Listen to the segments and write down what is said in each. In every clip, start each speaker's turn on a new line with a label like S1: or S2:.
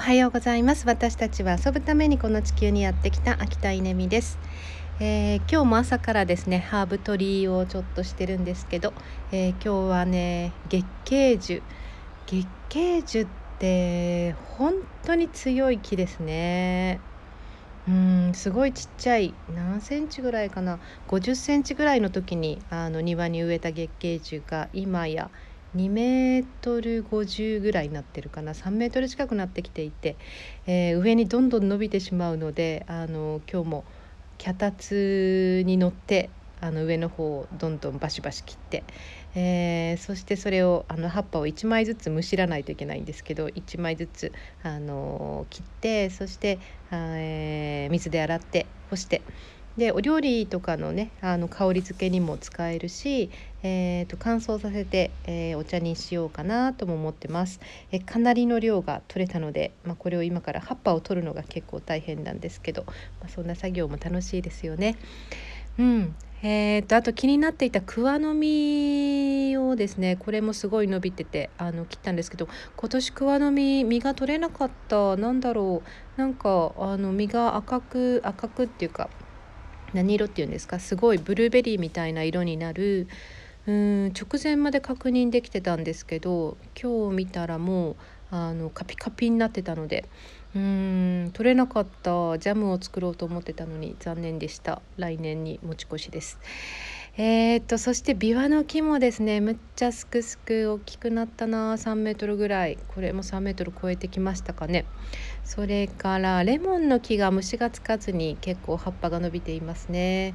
S1: おはようございます。私たちは遊ぶためにこの地球にやってきた秋田稲美です、えー、今日も朝からですねハーブ取りをちょっとしてるんですけど、えー、今日はね月桂樹。月桂樹って本当に強い木ですね。うんすごいちっちゃい何センチぐらいかな？50センチぐらいの時にあの庭に植えた月桂樹が今や2メートル50ぐらいになってるかな。3メートル近くなってきていて、えー、上にどんどん伸びてしまうのであの今日も脚立に乗ってあの上の方をどんどんバシバシ切って、えー、そしてそれをあの葉っぱを1枚ずつむしらないといけないんですけど1枚ずつあの切ってそして、えー、水で洗って干してでお料理とかのねあの香り付けにも使えるし、えーと、乾燥させて、えー、お茶にしようかなとも思ってます、えかなりの量が取れたので、まあ、これを今から葉っぱを取るのが結構大変なんですけど、まあ、そんな作業も楽しいですよね。うん。えーと、あと気になっていた桑の実をですねこれもすごい伸びててあの切ったんですけど今年桑の実実が取れなかった。なんだろう。なんかあの実が赤く赤くっていうか何色っていうんですか？すごいブルーベリーみたいな色になる。うん直前まで確認できてたんですけど今日見たらもうあのカピカピになってたのでうん取れなかったジャムを作ろうと思ってたのに残念でした。来年に持ち越しです。えー、っとそしてビワの木もですねむっちゃすくすく大きくなったな3メートルぐらい。これも3メートル超えてきましたかね。それからレモンの木が虫がつかずに結構葉っぱが伸びていますね、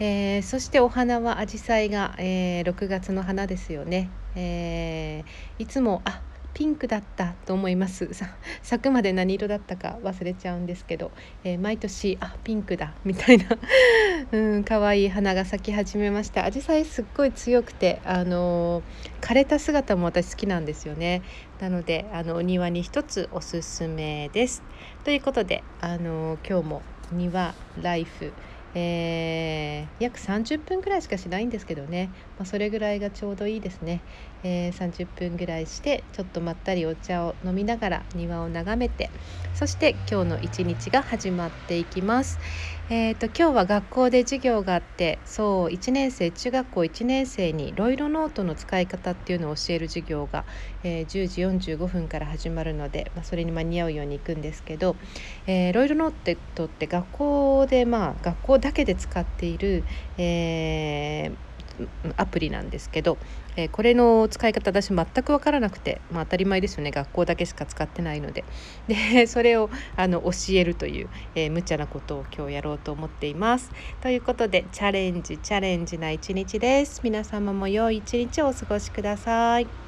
S1: えー、そしてお花はアジサイが、えー、6月の花ですよね、えー、いつもあピンクだったと思います。咲くまで何色だったか忘れちゃうんですけど、えー、毎年あピンクだみたいな。うん可愛い花が咲き始めました。アジサイすっごい強くてあのー、枯れた姿も私好きなんですよね。なのであのお庭に一つおすすめです。ということであのー、今日も庭ライフえー、約30分ぐらいしかしないんですけどね、まあ、それぐらいがちょうどいいですね、えー、30分ぐらいしてちょっとまったりお茶を飲みながら庭を眺めてそして今日の一日が始まっていきます、えーと、今日は学校で授業があってそう1年生中学校1年生にロイロノートの使い方っていうのを教える授業が、えー、10時45分から始まるので、まあ、それに間に合うように行くんですけど、えー、ロイロノートって学校でまあ学校だけで使っている、えーアプリなんですけど、えー、これの使い方私全く分からなくて、まあ、当たり前ですよね学校だけしか使ってないのでで それをあの教えるという、えー、無茶なことを今日やろうと思っています。ということでチャレンジチャレンジな一日です。皆様も良い一日をお過ごしください。